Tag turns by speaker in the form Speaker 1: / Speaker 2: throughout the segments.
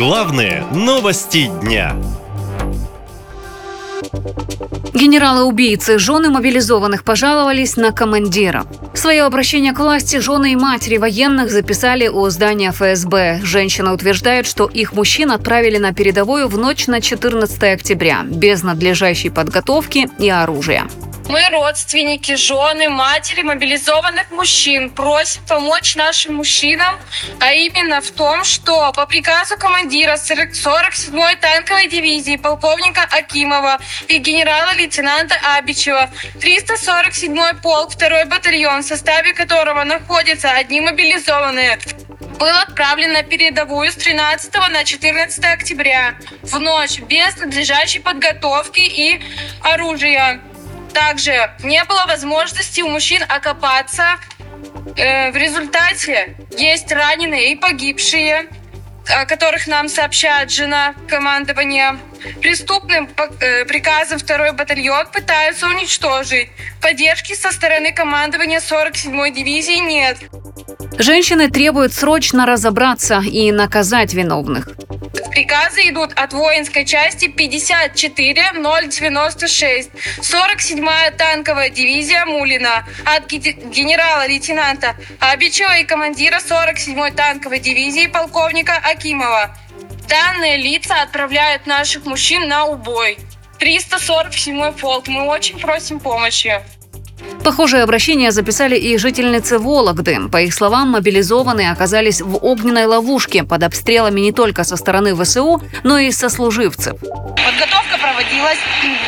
Speaker 1: Главные новости дня.
Speaker 2: Генералы-убийцы, жены мобилизованных пожаловались на командира. Свое обращение к власти жены и матери военных записали у здания ФСБ. Женщина утверждает, что их мужчин отправили на передовую в ночь на 14 октября без надлежащей подготовки и оружия.
Speaker 3: Мы, родственники, жены, матери мобилизованных мужчин, просим помочь нашим мужчинам, а именно в том, что по приказу командира 47-й танковой дивизии полковника Акимова и генерала-лейтенанта Абичева 347-й полк, 2 батальон, в составе которого находятся одни мобилизованные, был отправлен на передовую с 13 на 14 октября в ночь без надлежащей подготовки и оружия. Также не было возможности у мужчин окопаться. Э, в результате есть раненые и погибшие, о которых нам сообщает жена командования. Преступным э, приказом второй батальон пытаются уничтожить. Поддержки со стороны командования 47-й дивизии нет.
Speaker 2: Женщины требуют срочно разобраться и наказать виновных.
Speaker 3: Приказы идут от воинской части 54096, 47-я танковая дивизия Мулина, от генерала-лейтенанта Абичева и командира 47-й танковой дивизии полковника Акимова. Данные лица отправляют наших мужчин на убой. 347-й полк. Мы очень просим помощи.
Speaker 2: Похожее обращение записали и жительницы Вологды. По их словам, мобилизованные оказались в огненной ловушке под обстрелами не только со стороны ВСУ, но и сослуживцев.
Speaker 4: Подготовка проводилась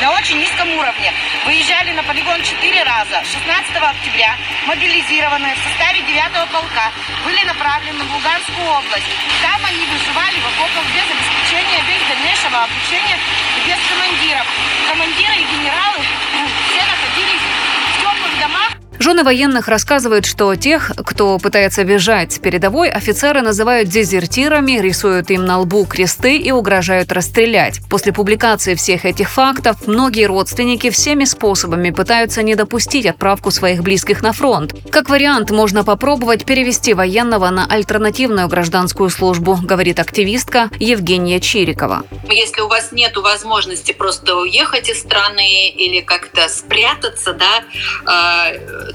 Speaker 4: на очень низком уровне. Выезжали на полигон четыре раза. 16 октября мобилизированные в составе 9-го полка были направлены в Луганскую область. Там они выживали в окопах без обеспечения, без дальнейшего обучения и без командиров. Командиры и генералы все находились
Speaker 2: Жены военных рассказывают, что тех, кто пытается бежать с передовой, офицеры называют дезертирами, рисуют им на лбу кресты и угрожают расстрелять. После публикации всех этих фактов многие родственники всеми способами пытаются не допустить отправку своих близких на фронт. Как вариант, можно попробовать перевести военного на альтернативную гражданскую службу, говорит активистка Евгения Чирикова.
Speaker 5: Если у вас нет возможности просто уехать из страны или как-то спрятаться, да, а,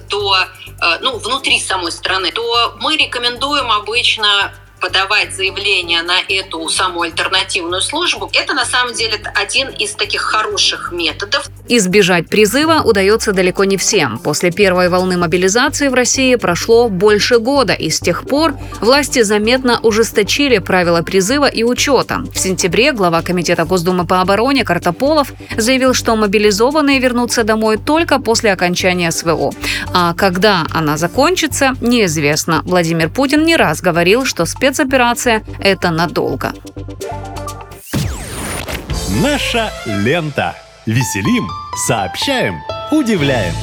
Speaker 5: то э, ну, внутри самой страны, то мы рекомендуем обычно подавать заявление на эту самую альтернативную службу, это на самом деле один из таких хороших методов.
Speaker 2: Избежать призыва удается далеко не всем. После первой волны мобилизации в России прошло больше года, и с тех пор власти заметно ужесточили правила призыва и учета. В сентябре глава Комитета Госдумы по обороне Картополов заявил, что мобилизованные вернутся домой только после окончания СВО. А когда она закончится, неизвестно. Владимир Путин не раз говорил, что спец спецоперация – это надолго.
Speaker 1: Наша лента. Веселим, сообщаем, удивляем.